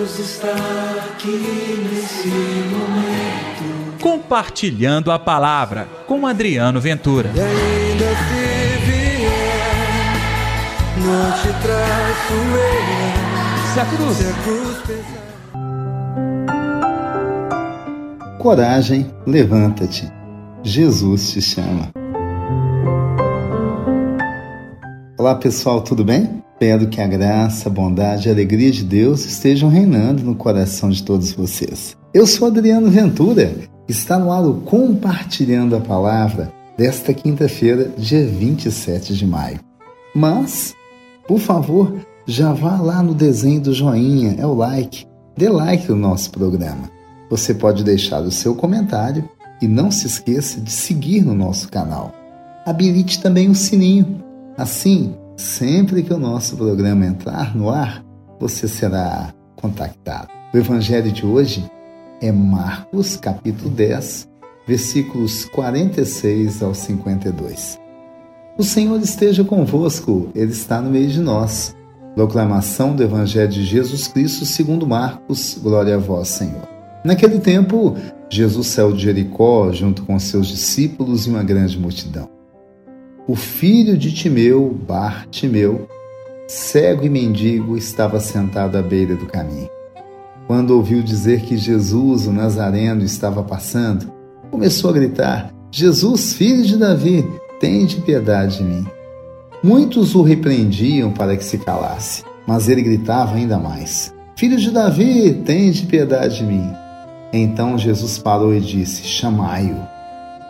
Deus está aqui nesse momento. Compartilhando a palavra com Adriano Ventura. E ainda se vier, não te traço eu. Se a cruz, Se a cruz pesar. Coragem, levanta-te. Jesus te chama. Olá pessoal, tudo bem? Espero que a graça, a bondade e a alegria de Deus estejam reinando no coração de todos vocês. Eu sou Adriano Ventura, está no ar o Compartilhando a Palavra desta quinta-feira, dia 27 de maio. Mas, por favor, já vá lá no desenho do joinha, é o like, dê like no nosso programa. Você pode deixar o seu comentário e não se esqueça de seguir no nosso canal. Habilite também o sininho. Assim, sempre que o nosso programa entrar no ar, você será contactado. O evangelho de hoje é Marcos, capítulo 10, versículos 46 ao 52. O Senhor esteja convosco, Ele está no meio de nós. Proclamação do Evangelho de Jesus Cristo segundo Marcos, glória a vós, Senhor. Naquele tempo, Jesus saiu de Jericó junto com seus discípulos e uma grande multidão. O filho de Timeu, Bartimeu, cego e mendigo, estava sentado à beira do caminho. Quando ouviu dizer que Jesus, o Nazareno, estava passando, começou a gritar: Jesus, filho de Davi, tende piedade de mim. Muitos o repreendiam para que se calasse, mas ele gritava ainda mais: Filho de Davi, tende piedade de mim. Então Jesus parou e disse: Chamai-o.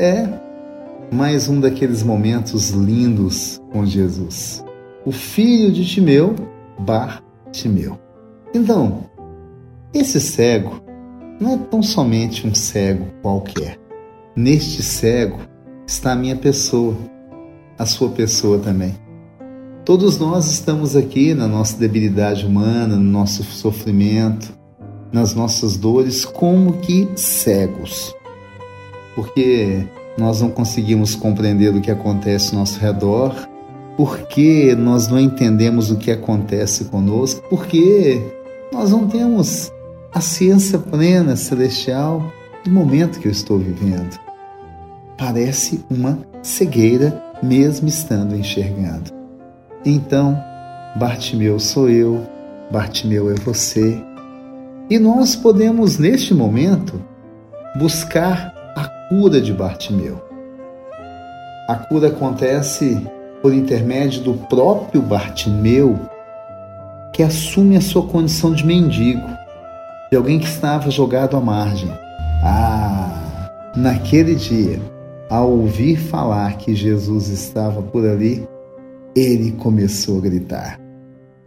É mais um daqueles momentos lindos com Jesus. O filho de Timeu, Bartimeu. Então, esse cego não é tão somente um cego qualquer. Neste cego está a minha pessoa, a sua pessoa também. Todos nós estamos aqui na nossa debilidade humana, no nosso sofrimento, nas nossas dores, como que cegos. Porque nós não conseguimos compreender o que acontece ao nosso redor, porque nós não entendemos o que acontece conosco, porque nós não temos a ciência plena celestial do momento que eu estou vivendo. Parece uma cegueira, mesmo estando enxergando. Então, Bartimeu sou eu, Bartimeu é você. E nós podemos, neste momento, buscar cura de Bartimeu. A cura acontece por intermédio do próprio Bartimeu, que assume a sua condição de mendigo, de alguém que estava jogado à margem. Ah, naquele dia, ao ouvir falar que Jesus estava por ali, ele começou a gritar.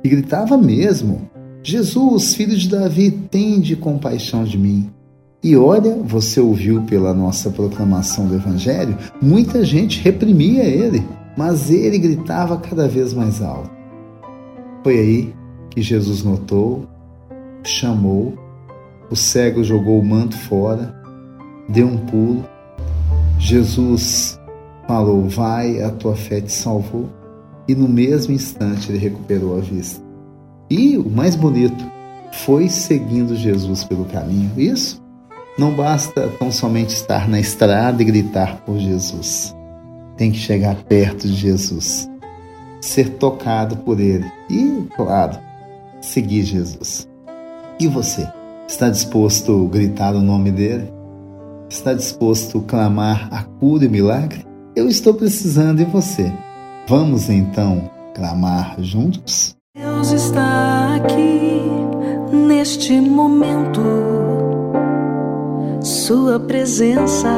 E gritava mesmo: Jesus, filho de Davi, tende compaixão de mim. E olha, você ouviu pela nossa proclamação do Evangelho, muita gente reprimia ele, mas ele gritava cada vez mais alto. Foi aí que Jesus notou, chamou, o cego jogou o manto fora, deu um pulo. Jesus falou: Vai, a tua fé te salvou. E no mesmo instante ele recuperou a vista. E o mais bonito, foi seguindo Jesus pelo caminho. Isso não basta tão somente estar na estrada e gritar por Jesus. Tem que chegar perto de Jesus, ser tocado por Ele e, claro, seguir Jesus. E você? Está disposto a gritar o nome dele? Está disposto a clamar a cura e milagre? Eu estou precisando e você? Vamos então clamar juntos? Deus está aqui neste momento. Sua presença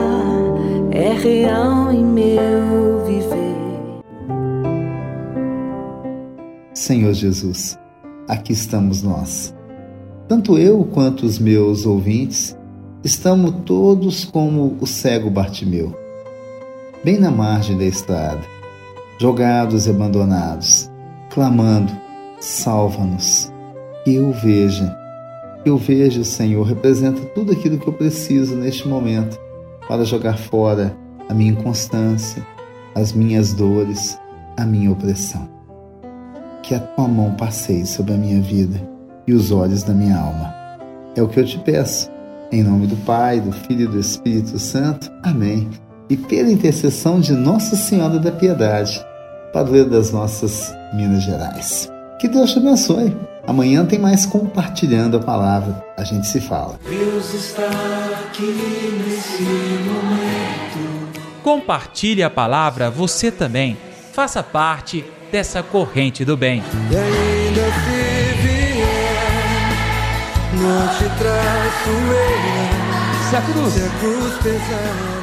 é real em meu viver. Senhor Jesus, aqui estamos nós. Tanto eu quanto os meus ouvintes estamos todos como o cego Bartimeu, bem na margem da estrada, jogados e abandonados, clamando: salva-nos. Que eu veja, que eu veja, Senhor, representa tudo aquilo que eu preciso neste momento para jogar fora a minha inconstância, as minhas dores, a minha opressão. Que a tua mão passeie sobre a minha vida e os olhos da minha alma. É o que eu te peço. Em nome do Pai, do Filho e do Espírito Santo. Amém. E pela intercessão de Nossa Senhora da Piedade, padroeira das nossas Minas Gerais. Que Deus te abençoe. Amanhã tem mais compartilhando a palavra. A gente se fala. Deus está aqui nesse momento. Compartilhe a palavra você também. Faça parte dessa corrente do bem. E ainda se vier, não te traço eu. Se a cruz Se a cruz pesada